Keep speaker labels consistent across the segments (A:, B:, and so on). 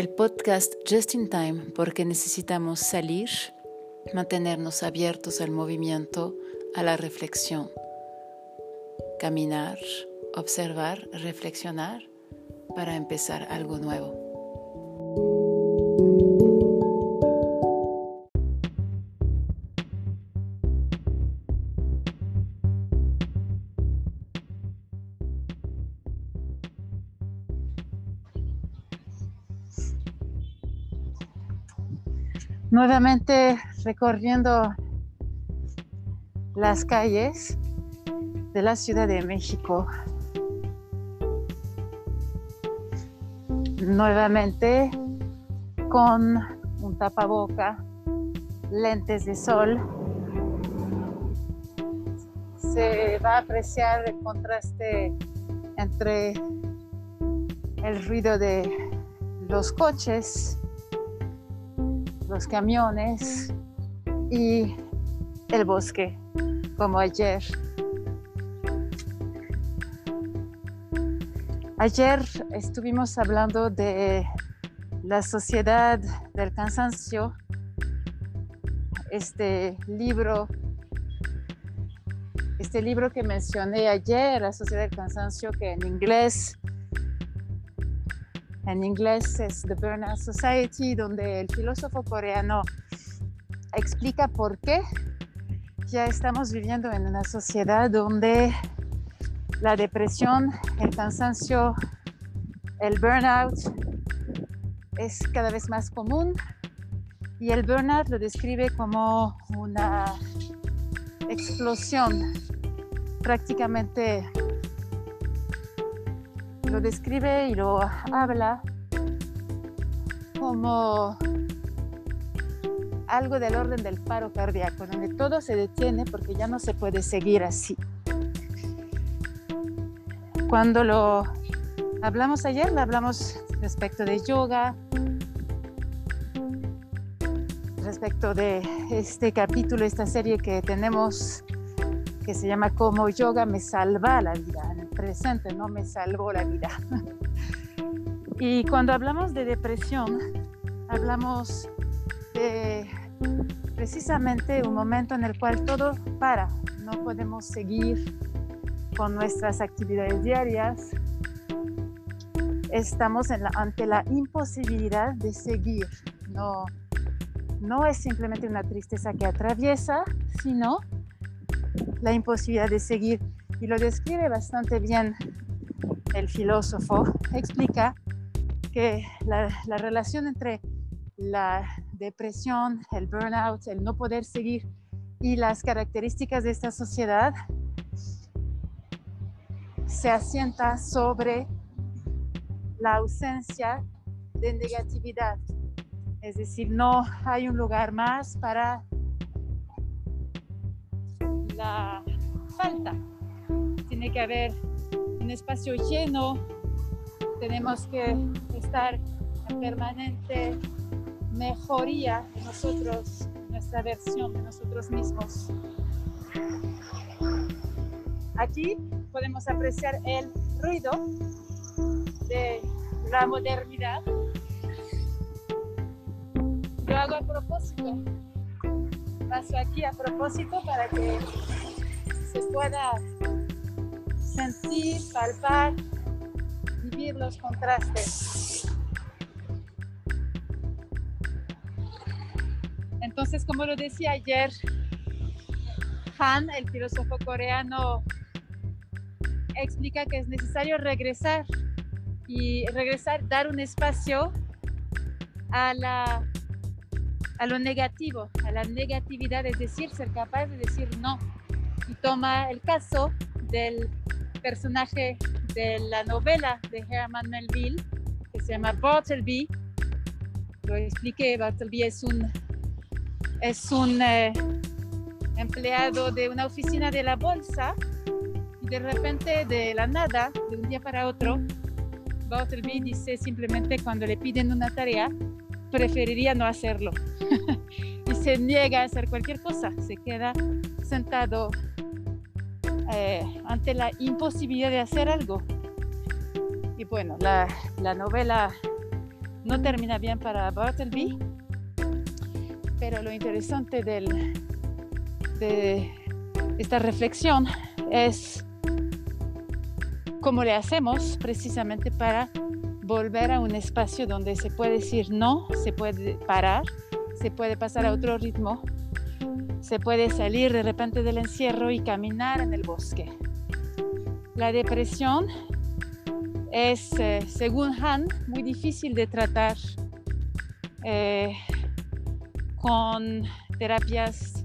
A: el podcast Just in Time porque necesitamos salir, mantenernos abiertos al movimiento, a la reflexión, caminar, observar, reflexionar para empezar algo nuevo. Nuevamente recorriendo las calles de la Ciudad de México. Nuevamente con un tapaboca, lentes de sol. Se va a apreciar el contraste entre el ruido de los coches los camiones y el bosque, como ayer. Ayer estuvimos hablando de la sociedad del cansancio, este libro, este libro que mencioné ayer, La sociedad del cansancio, que en inglés en inglés es The Burnout Society, donde el filósofo coreano explica por qué ya estamos viviendo en una sociedad donde la depresión, el cansancio, el burnout es cada vez más común. Y el burnout lo describe como una explosión prácticamente lo describe y lo habla como algo del orden del paro cardíaco, donde todo se detiene porque ya no se puede seguir así. Cuando lo hablamos ayer, hablamos respecto de yoga, respecto de este capítulo, esta serie que tenemos que se llama Como yoga me salva la vida presente, no me salvó la vida. y cuando hablamos de depresión, hablamos de precisamente un momento en el cual todo para, no podemos seguir con nuestras actividades diarias, estamos ante la imposibilidad de seguir. No, no es simplemente una tristeza que atraviesa, sino la imposibilidad de seguir y lo describe bastante bien el filósofo. Explica que la, relación entre la depresión, el burnout, el no poder seguir y las características de esta sociedad se asienta sobre la ausencia de negatividad. Es decir, no hay un lugar más para la falta tiene que haber un espacio lleno, tenemos que estar en permanente mejoría de nosotros, nuestra versión de nosotros mismos. Aquí podemos apreciar el ruido de la modernidad. Lo hago a propósito. Paso aquí a propósito para que se pueda sentir, palpar, vivir los contrastes. Entonces, como lo decía ayer, Han, el filósofo coreano, explica que es necesario regresar y regresar, dar un espacio a, la, a lo negativo, a la negatividad, es decir, ser capaz de decir no. Y toma el caso del personaje de la novela de Herman Melville, que se llama Bartleby. Lo expliqué, Bartleby es un, es un eh, empleado de una oficina de la bolsa y de repente, de la nada, de un día para otro, Bartleby dice simplemente cuando le piden una tarea, preferiría no hacerlo. y se niega a hacer cualquier cosa, se queda sentado eh, ante la imposibilidad de hacer algo. Y bueno, la, la, novela no termina bien para Bartleby, pero lo interesante del, de esta reflexión es cómo le hacemos precisamente para volver a un espacio donde se puede decir no, se puede parar, se puede pasar a otro ritmo, se puede salir de repente del encierro y caminar en el bosque. La depresión es, eh, según Han, muy difícil de tratar eh, con terapias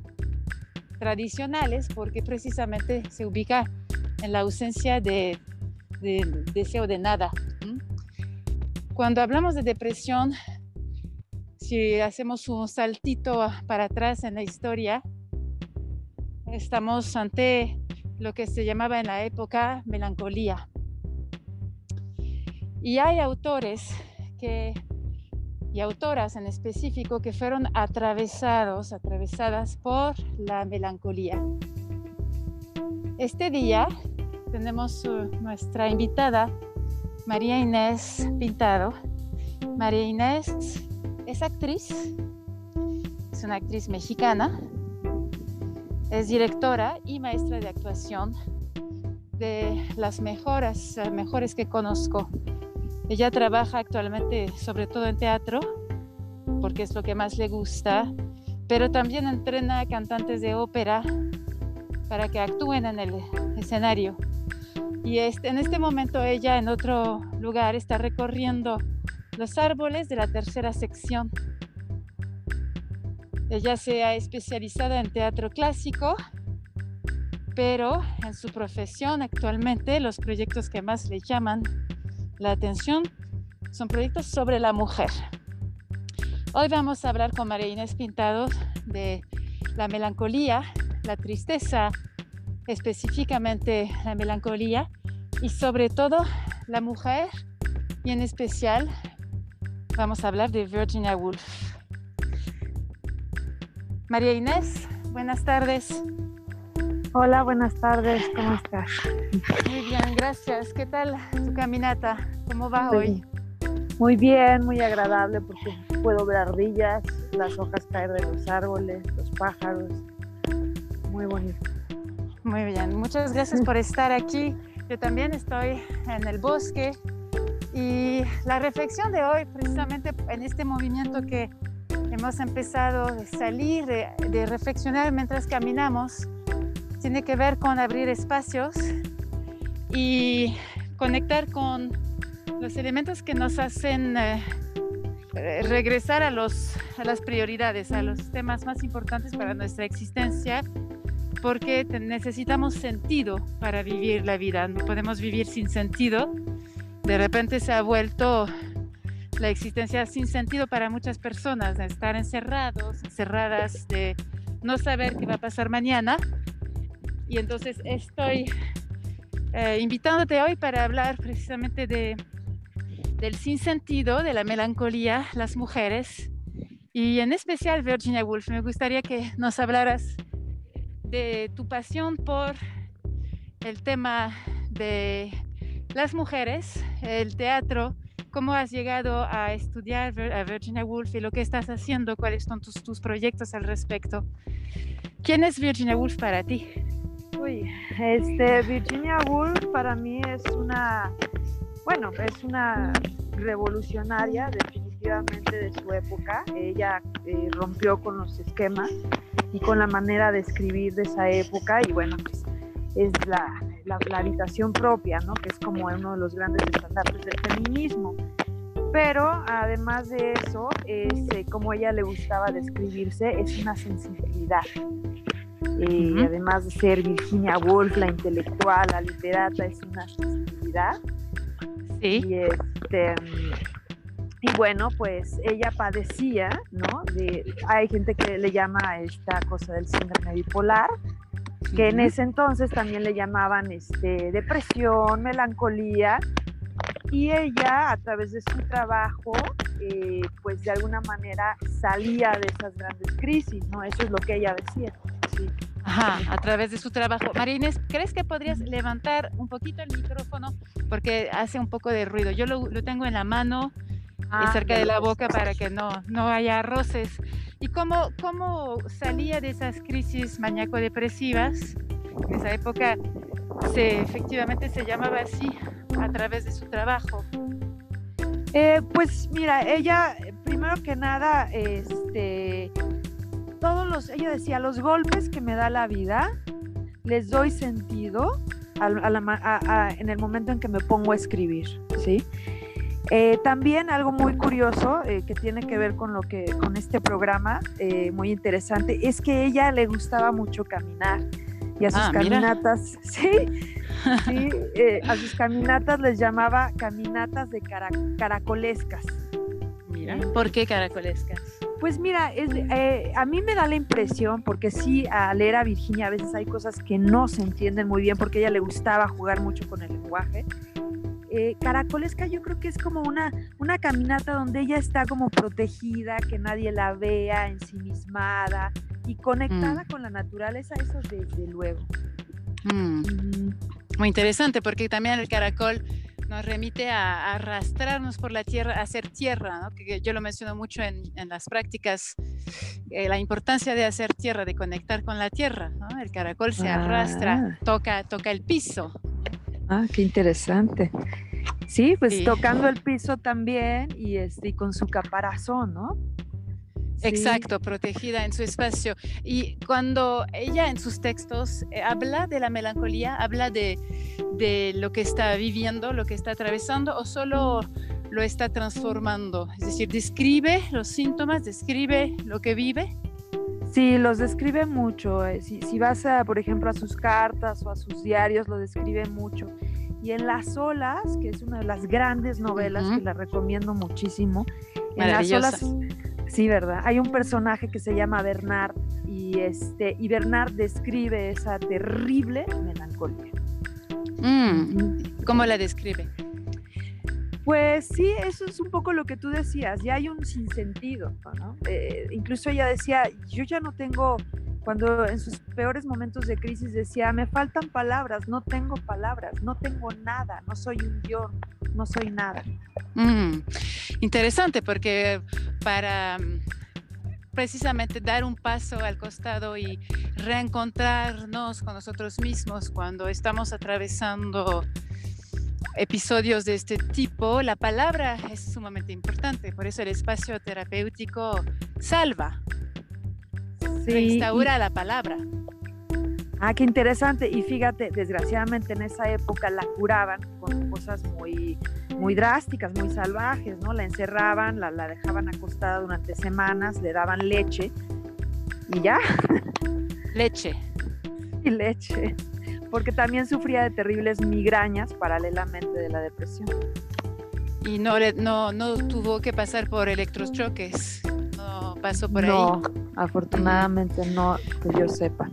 A: tradicionales porque precisamente se ubica en la ausencia de, deseo de nada. Cuando hablamos de depresión, si hacemos un saltito para atrás en la historia, estamos ante lo que se llamaba en la época melancolía. Y hay autores y autoras en específico que fueron atravesados, atravesadas por la melancolía. Este día tenemos nuestra invitada, María Inés Pintado. María Inés es actriz, es una actriz mexicana, es directora y maestra de actuación de las mejores, mejores que conozco ella trabaja actualmente sobre todo en teatro, porque es lo que más le gusta, pero también entrena cantantes de ópera para que actúen en el escenario. Y este, en este momento ella en otro lugar está recorriendo los árboles de la tercera sección. Ella se ha especializado en teatro clásico, pero en su profesión actualmente los proyectos que más le llaman la atención son proyectos sobre la mujer. Hoy vamos a hablar con María Inés Pintado de la melancolía, la tristeza, específicamente la melancolía y sobre todo la mujer y en especial vamos a hablar de Virginia Woolf. María Inés, buenas tardes.
B: Hola, buenas tardes, ¿cómo estás?
A: Muy bien, gracias. ¿Qué tal tu caminata? ¿Cómo va hoy?
B: Muy bien, muy agradable porque puedo ver ardillas, las hojas caer de los árboles, los pájaros. Muy bonito.
A: Muy bien, muchas gracias por estar aquí. Yo también estoy en el bosque y la reflexión de hoy, precisamente en este movimiento que hemos empezado de salir, de, reflexionar mientras caminamos, tiene que ver con abrir espacios y conectar con los elementos que nos hacen eh, regresar a, los, a las prioridades, a los temas más importantes para nuestra existencia, porque necesitamos sentido para vivir la vida. No podemos vivir sin sentido. De repente se ha vuelto la existencia sin sentido para muchas personas, de estar encerrados, encerradas, de no saber qué va a pasar mañana y entonces estoy eh, invitándote hoy para hablar precisamente de, del sinsentido, de la melancolía, las mujeres y en especial Virginia Woolf. Me gustaría que nos hablaras de tu pasión por el tema de las mujeres, el teatro, cómo has llegado a estudiar a Virginia Woolf y lo que estás haciendo, cuáles son tus, tus proyectos al respecto. ¿Quién es Virginia Woolf para ti?
B: Uy, este, Virginia Woolf para mí es una, bueno, es una revolucionaria definitivamente de su época. Ella eh, rompió con los esquemas y con la manera de escribir de esa época y bueno, pues es la, la, habitación propia, ¿no? Que es como uno de los grandes estandartes del feminismo. Pero además de eso, es, eh, como ella le gustaba describirse, es una sensibilidad y eh, además de ser Virginia Woolf, la intelectual, la literata, es una sensibilidad.
A: Sí.
B: Y, este, y bueno, pues ella padecía, ¿no? De, hay gente que le llama a esta cosa del síndrome bipolar, que en ese entonces también le llamaban este, depresión, melancolía, y ella a través de su trabajo, eh, pues de alguna manera salía de esas grandes crisis, ¿no? Eso es lo que ella decía.
A: Ajá, a través de su trabajo. Marines, ¿crees que podrías levantar un poquito el micrófono? Porque hace un poco de ruido. Yo lo, tengo en la mano ah, cerca de la boca para que no, no haya roces. ¿Y cómo, cómo salía de esas crisis maníaco-depresivas? En esa época se, efectivamente se llamaba así, a través de su trabajo.
B: Eh, pues mira, ella, primero que nada, este, todos los, ella decía, los golpes que me da la vida, les doy sentido en el momento en que me pongo a escribir, ¿sí? Eh, también algo muy curioso eh, que tiene que ver con lo que con este programa muy interesante es que ella le gustaba mucho caminar y a sus ah, caminatas, sí, sí eh, a sus caminatas les llamaba caminatas de caracolescas.
A: Mira, ¿por qué caracolescas?
B: Pues mira, eh, a mí me da la impresión, porque sí, al leer a Virginia a veces hay cosas que no se entienden muy bien, porque a ella le gustaba jugar mucho con el lenguaje. Eh, caracolesca yo creo que es como una, una caminata donde ella está como protegida, que nadie la vea, ensimismada, y conectada mm. con la naturaleza, eso desde luego.
A: Mm. Muy interesante porque también el caracol nos remite a, arrastrarnos por la tierra, a hacer tierra, ¿no? que yo lo menciono mucho en, en las prácticas, eh, la importancia de hacer tierra, de conectar con la tierra. ¿no? El caracol se arrastra, ah. toca, toca el piso.
B: Ah, qué interesante. Sí, pues tocando el piso también y, este, y con su caparazón, ¿no?
A: Exacto, protegida en su espacio. Y cuando ella en sus textos eh, habla de la melancolía, habla de, de, lo que está viviendo, lo que está atravesando, o solo lo está transformando. Es decir, describe los síntomas, describe lo que vive.
B: Sí, los describe mucho. Eh, si, si vas, a, por ejemplo, a sus cartas o a sus diarios, lo describe mucho. Y en Las olas, que es una de las grandes novelas que la recomiendo muchísimo, en Las olas Sí, ¿verdad? Hay un personaje que se llama Bernard y, este, y Bernard describe esa terrible melancolía.
A: Mm, ¿Cómo la describe?
B: Pues sí, eso es un poco lo que tú decías, ya hay un sinsentido. Eh, incluso ella decía, yo ya no tengo, cuando en sus peores momentos de crisis decía, me faltan palabras, no tengo palabras, no tengo nada, no soy un yo, no soy nada.
A: Mm, interesante, porque para mm, precisamente dar un paso al costado y reencontrarnos con nosotros mismos cuando estamos atravesando episodios de este tipo, la palabra es sumamente importante, por eso el espacio terapéutico salva, restaura la palabra.
B: Ah, qué interesante. Y fíjate, desgraciadamente en esa época la curaban con cosas muy, muy drásticas, muy salvajes, ¿no? La encerraban, la, la dejaban acostada durante semanas, le daban leche y ya.
A: Leche.
B: Y leche. Porque también sufría de terribles migrañas paralelamente de la depresión.
A: Y no, no, no tuvo que pasar por electrochoques. No pasó por
B: ahí.
A: No,
B: afortunadamente no, que yo sepa.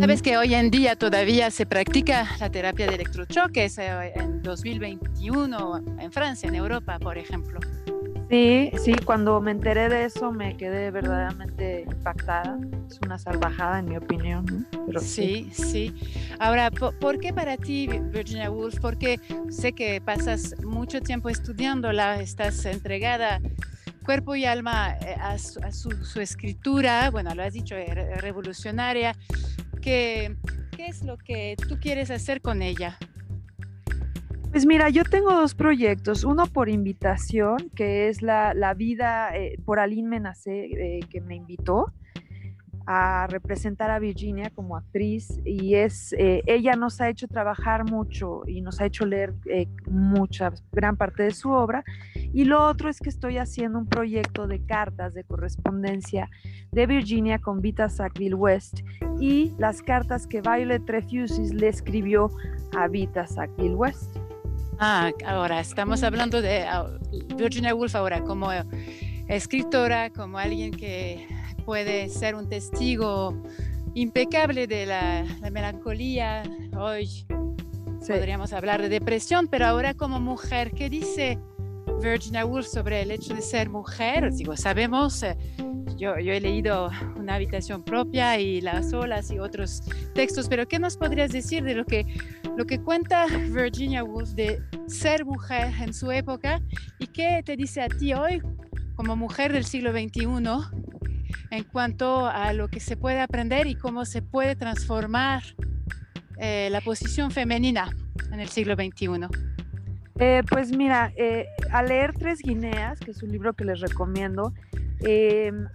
A: Sabes que hoy en día todavía se practica la terapia de electrochoques eh, en 2021 en Francia, en Europa, por ejemplo.
B: Sí, sí, cuando me enteré de eso me quedé verdaderamente impactada. Es una salvajada en mi opinión.
A: sí, sí, Ahora, ¿por, qué para ti, Virginia Woolf? Porque sé que pasas mucho tiempo estudiándola, estás entregada cuerpo y alma eh, a, su, escritura, bueno, lo has dicho, revolucionaria. ¿Qué, ¿Qué es lo que tú quieres hacer con ella?
B: Pues mira, yo tengo dos proyectos. Uno por invitación, que es la, vida eh, por Aline Menacé, eh, que me invitó a representar a Virginia como actriz y es eh, ella nos ha hecho trabajar mucho y nos ha hecho leer eh, mucha gran parte de su obra y lo otro es que estoy haciendo un proyecto de cartas de correspondencia de Virginia con Vita Sackville West y las cartas que Violet Refusis le escribió a Vita Sackville West.
A: Ah, ahora estamos hablando de ah, Virginia Woolf ahora como escritora, como alguien que puede ser un testigo impecable de la, melancolía. Hoy podríamos hablar de depresión, pero ahora como mujer, ¿qué dice Virginia Woolf sobre el hecho de ser mujer? Digo, sabemos, eh, yo, yo he leído Una habitación propia y Las olas y otros textos, pero ¿qué nos podrías decir de lo que lo que cuenta Virginia Woolf de ser mujer en su época y qué te dice a ti hoy como mujer del siglo XXI en cuanto a lo que se puede aprender y cómo se puede transformar eh, la posición femenina en el siglo XXI.
B: Eh, pues mira, eh, a leer Tres Guineas, que es un libro que les recomiendo,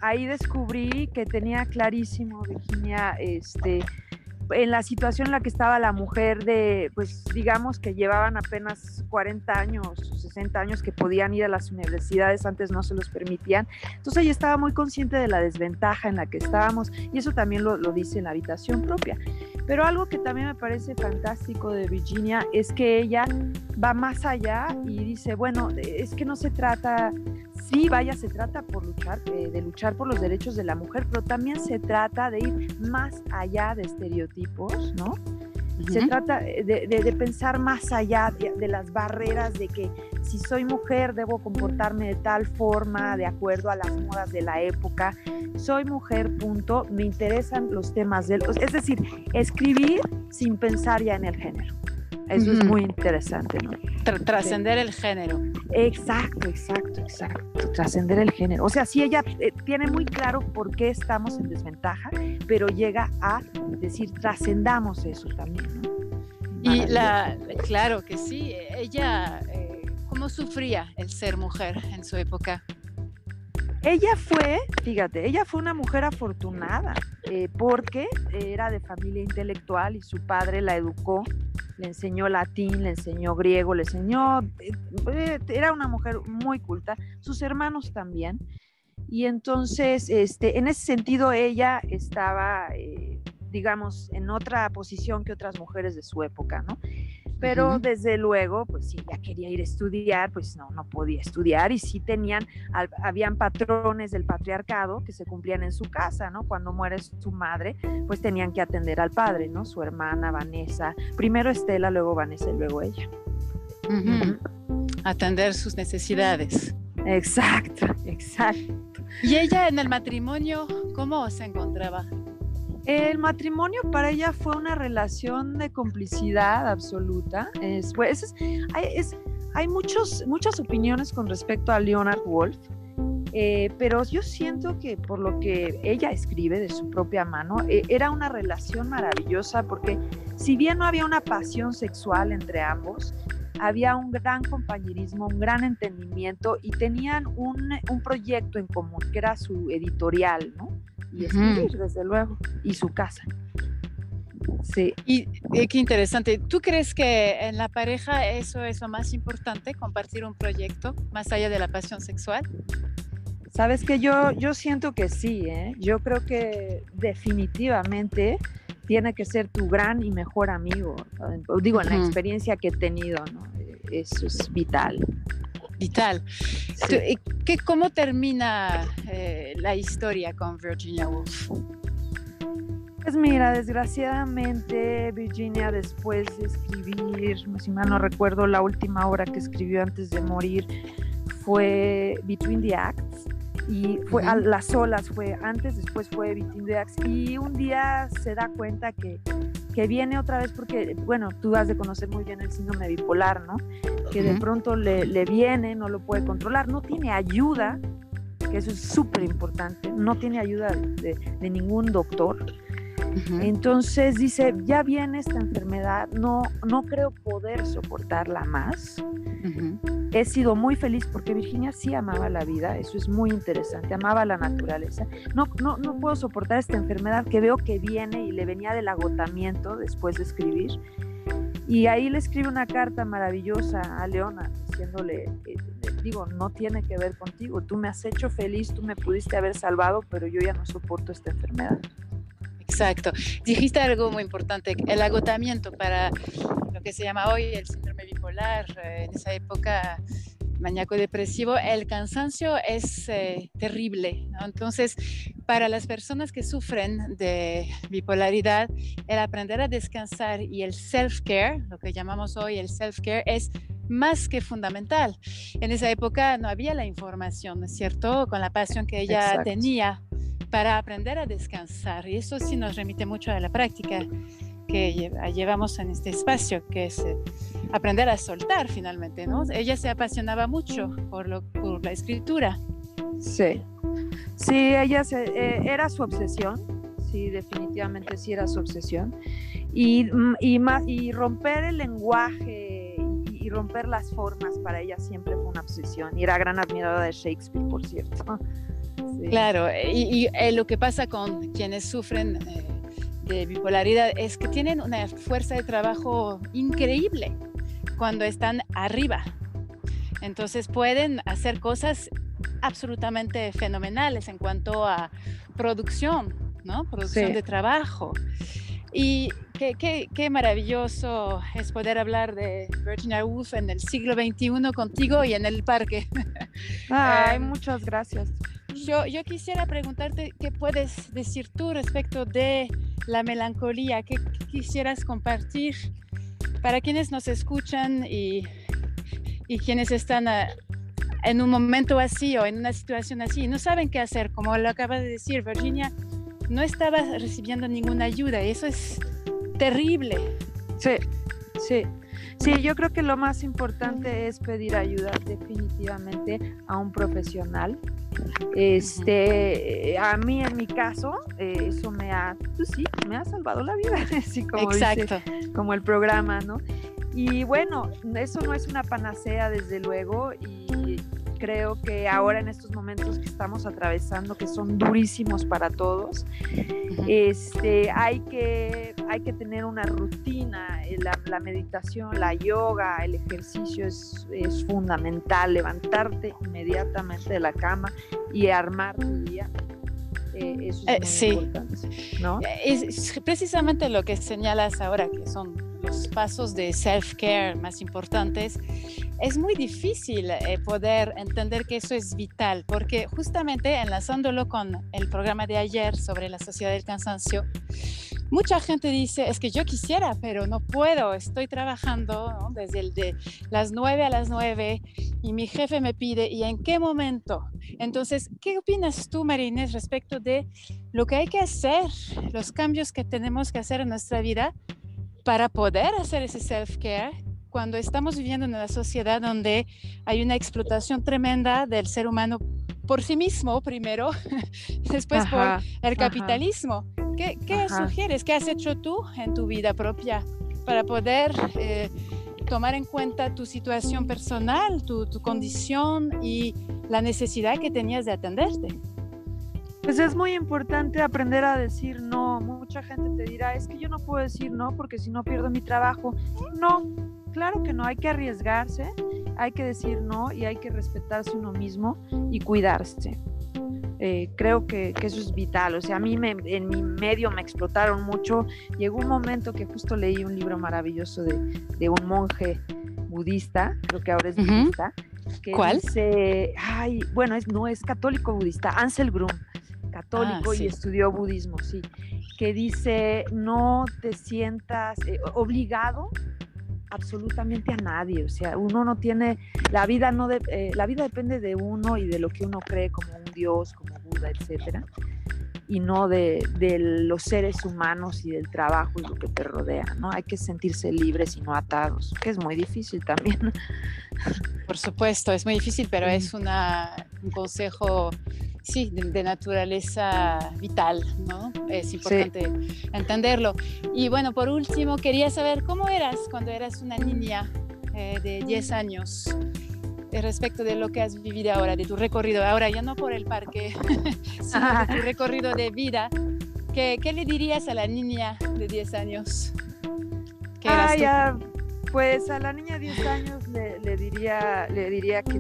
B: ahí descubrí que tenía clarísimo, Virginia, este, en la situación en la que estaba la mujer de, pues digamos que llevaban apenas 40 años, 60 años que podían ir a las universidades, antes no se los permitían. Entonces ella estaba muy consciente de la desventaja en la que estábamos y eso también lo dice en la habitación propia. Pero algo que también me parece fantástico de Virginia es que ella va más allá y dice, bueno, es que no se trata, sí, vaya, se trata por luchar, eh, de luchar por los derechos de la mujer, pero también se trata de ir más allá de estereotipos, ¿no? Se trata de, pensar más allá de, las barreras de que si soy mujer debo comportarme de tal forma, de acuerdo a las modas de la época. Soy mujer, punto. Me interesan los temas del... Es decir, escribir sin pensar ya en el género. Eso es muy interesante, ¿no?
A: trascender el género.
B: Exacto, exacto, exacto. Trascender el género. O sea, sí, ella eh, tiene muy claro por qué estamos en desventaja, pero llega a decir, trascendamos eso también, ¿no?
A: Y la, claro que sí, ella, eh, ¿cómo sufría el ser mujer en su época?
B: Ella fue, fíjate, ella fue una mujer afortunada eh, porque era de familia intelectual y su padre la educó, le enseñó latín, le enseñó griego, le enseñó, eh, era una mujer muy culta, sus hermanos también. Y entonces, este, en ese sentido, ella estaba, eh, digamos, en otra posición que otras mujeres de su época, ¿no? Pero desde luego, pues si ella quería ir a estudiar, pues no, no podía estudiar y sí tenían, habían patrones del patriarcado que se cumplían en su casa, ¿no? Cuando muere su madre, pues tenían que atender al padre, ¿no? Su hermana Vanessa, primero Estela, luego Vanessa y luego ella.
A: Atender sus necesidades.
B: Exacto, exacto.
A: ¿Y ella en el matrimonio cómo se encontraba?
B: El matrimonio para ella fue una relación de complicidad absoluta. Es, pues, hay, muchos, muchas opiniones con respecto a Leonard Wolf, eh, pero yo siento que por lo que ella escribe de su propia mano, eh, era una relación maravillosa porque si bien no había una pasión sexual entre ambos, había un gran compañerismo, un gran entendimiento y tenían un, un proyecto en común, que era su editorial, ¿no? Y escribir, desde luego, y su casa.
A: Sí. Y, qué interesante. ¿Tú crees que en la pareja eso es lo más importante, compartir un proyecto más allá de la pasión sexual?
B: Sabes que yo, yo siento que sí, ¿eh? yo creo que definitivamente tiene que ser tu gran y mejor amigo. Digo, en la experiencia que he tenido, ¿no? eso es vital
A: vital. ¿Qué, ¿Cómo termina eh, la historia con Virginia Woolf?
B: Pues mira, desgraciadamente Virginia después de escribir, si mal no recuerdo, la última obra que escribió antes de morir fue Between the Acts y fue a las olas, fue antes, después fue Between the Acts y un día se da cuenta que, que viene otra vez porque, bueno, tú has de conocer muy bien el síndrome bipolar, ¿no? que de pronto le, le, viene, no lo puede controlar, no tiene ayuda, que eso es súper importante, no tiene ayuda de, de ningún doctor. Entonces dice, ya viene esta enfermedad, no, no creo poder soportarla más. He sido muy feliz porque Virginia sí amaba la vida, eso es muy interesante, amaba la naturaleza. No, no, no puedo soportar esta enfermedad que veo que viene y le venía del agotamiento después de escribir. Y ahí le escribe una carta maravillosa a Leona, diciéndole, eh, digo, no tiene que ver contigo, tú me has hecho feliz, tú me pudiste haber salvado, pero yo ya no soporto esta enfermedad.
A: Exacto. Dijiste algo muy importante, el agotamiento para lo que se llama hoy el síndrome bipolar, eh, en esa época maníaco depresivo, el cansancio es eh, terrible. Entonces, para las personas que sufren de bipolaridad, el aprender a descansar y el self-care, lo que llamamos hoy el self-care, es más que fundamental. En esa época no había la información, ¿no es cierto? Con la pasión que ella tenía para aprender a descansar. Y eso sí nos remite mucho a la práctica que llevamos en este espacio, que es eh, aprender a soltar finalmente, ¿no? Ella se apasionaba mucho por, lo, por la escritura.
B: Sí, sí, ella se, eh, era su obsesión, sí, definitivamente sí era su obsesión. Y, mm, y, y romper el lenguaje y, romper las formas para ella siempre fue una obsesión. Y era gran admiradora de Shakespeare, por cierto.
A: Claro, y, y lo que pasa con quienes sufren de bipolaridad es que tienen una fuerza de trabajo increíble cuando están arriba. Entonces pueden hacer cosas absolutamente fenomenales en cuanto a producción, ¿no? Producción de trabajo. Y qué, qué, qué, maravilloso es poder hablar de Virginia Woolf en el siglo XXI contigo y en el parque.
B: Ay, em, muchas gracias.
A: Yo, quisiera preguntarte qué puedes decir tú respecto de la melancolía, qué quisieras compartir para quienes nos escuchan y, y quienes están ah, en un momento así o en una situación así y no saben qué hacer, como lo acaba de decir Virginia, no estaba recibiendo ninguna ayuda y eso es terrible.
B: Sí, sí. Sí, yo creo que lo más importante es pedir ayuda definitivamente a un profesional. Este, a mí en mi caso, eh, eso me ha, pues sí, me ha salvado la vida, así como Exacto. como el programa, ¿no? Y bueno, eso no es una panacea desde luego y creo que ahora en estos momentos que estamos atravesando, que son durísimos para todos, este, hay, que, hay que tener una rutina, eh, la, meditación, la yoga, el ejercicio es, es, fundamental, levantarte inmediatamente de la cama y armar tu día. Eh, eso es eh, sí. importante, ¿no?
A: Es precisamente lo que señalas ahora, que son los pasos de self-care más importantes, es muy difícil eh, poder entender que eso es vital, porque justamente enlazándolo con el programa de ayer sobre la sociedad del cansancio, mucha gente dice, es que yo quisiera, pero no puedo, estoy trabajando desde el de las 9 a las 9 y mi jefe me pide, ¿y en qué momento? Entonces, ¿qué opinas tú, Marinés, respecto de lo que hay que hacer, los cambios que tenemos que hacer en nuestra vida para poder hacer ese self-care cuando estamos viviendo en una sociedad donde hay una explotación tremenda del ser humano por sí mismo primero, después por el capitalismo. ¿Qué, qué sugieres? ¿Qué has hecho tú en tu vida propia para poder eh, tomar en cuenta tu situación personal, tu, tu condición y la necesidad que tenías de atenderte?
B: Pues es muy importante aprender a decir no. Mucha gente te dirá, es que yo no puedo decir no porque si no pierdo mi trabajo. No, claro que no, hay que arriesgarse, hay que decir no y hay que respetarse uno mismo y cuidarse. Eh, creo que, eso es vital. O sea, a mí me, en mi medio me explotaron mucho. Llegó un momento que justo leí un libro maravilloso de, un monje budista, creo que ahora es budista. Que
A: ¿Cuál?
B: Dice, ay, bueno, es, no es católico budista, Ansel Grum católico ah, y estudió budismo, sí, que dice, no te sientas eh, obligado absolutamente a nadie, o sea, uno no tiene, la vida no, de, eh, la vida depende de uno y de lo que uno cree como un Dios, como Buda, etcétera, y no de, de, los seres humanos y del trabajo y lo que te rodea, ¿no? Hay que sentirse libres y no atados, que es muy difícil también.
A: Por supuesto, es muy difícil, pero es una, un consejo sí, de, naturaleza vital, ¿no? Es importante entenderlo. Y bueno, por último, quería saber cómo eras cuando eras una niña eh, de 10 años eh, respecto de lo que has vivido ahora, de tu recorrido, ahora ya no por el parque, sino de tu recorrido de vida. ¿Qué, ¿Qué, le dirías a la niña de 10 años?
B: ah, ya, pues a la niña de 10 años le, le, diría, le diría que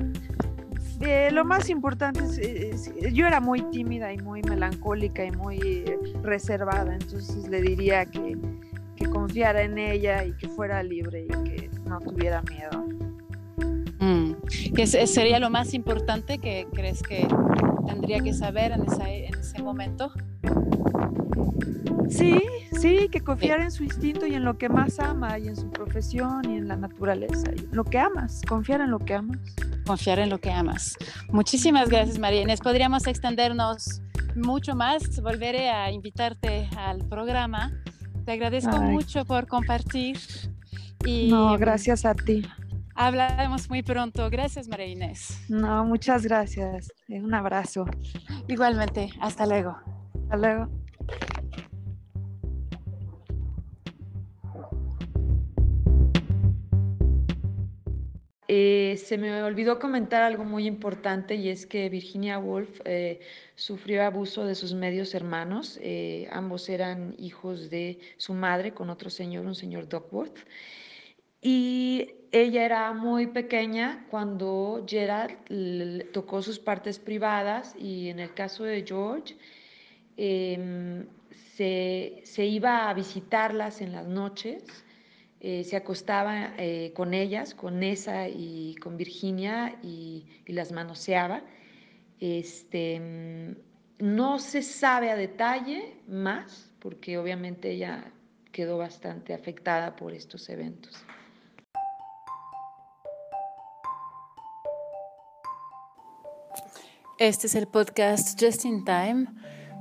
B: lo más importante es, yo era muy tímida y muy melancólica y muy reservada, entonces le diría que, que confiara en ella y que fuera libre y que no tuviera miedo.
A: Mm. ¿Qué sería lo más importante que crees que tendría que saber en, en ese momento?
B: Sí, sí, que confiar en su instinto y en lo que más ama y en su profesión y en la naturaleza, y lo que amas, confiar en lo que amas.
A: Confiar en lo que amas. Muchísimas gracias, María Inés. Podríamos extendernos mucho más. Volveré a invitarte al programa Te agradezco mucho por compartir.
B: Y no, gracias a ti.
A: Hablaremos muy pronto. Gracias, María Inés.
B: No, muchas gracias. Un abrazo.
A: Igualmente. Hasta luego.
B: Hasta luego. Eh, se me olvidó comentar algo muy importante y es que Virginia Woolf eh, sufrió abuso de sus medios hermanos. Eh, ambos eran hijos de su madre con otro señor, un señor Duckworth. Y ella era muy pequeña cuando Gerard tocó sus partes privadas y en el caso de George em, se, se, iba a visitarlas en las noches, eh, se acostaba eh, con ellas, con Nessa y con Virginia y, y las manoseaba. Este, no se sabe a detalle más porque obviamente ella quedó bastante afectada por estos eventos.
A: Este es el podcast Just in Time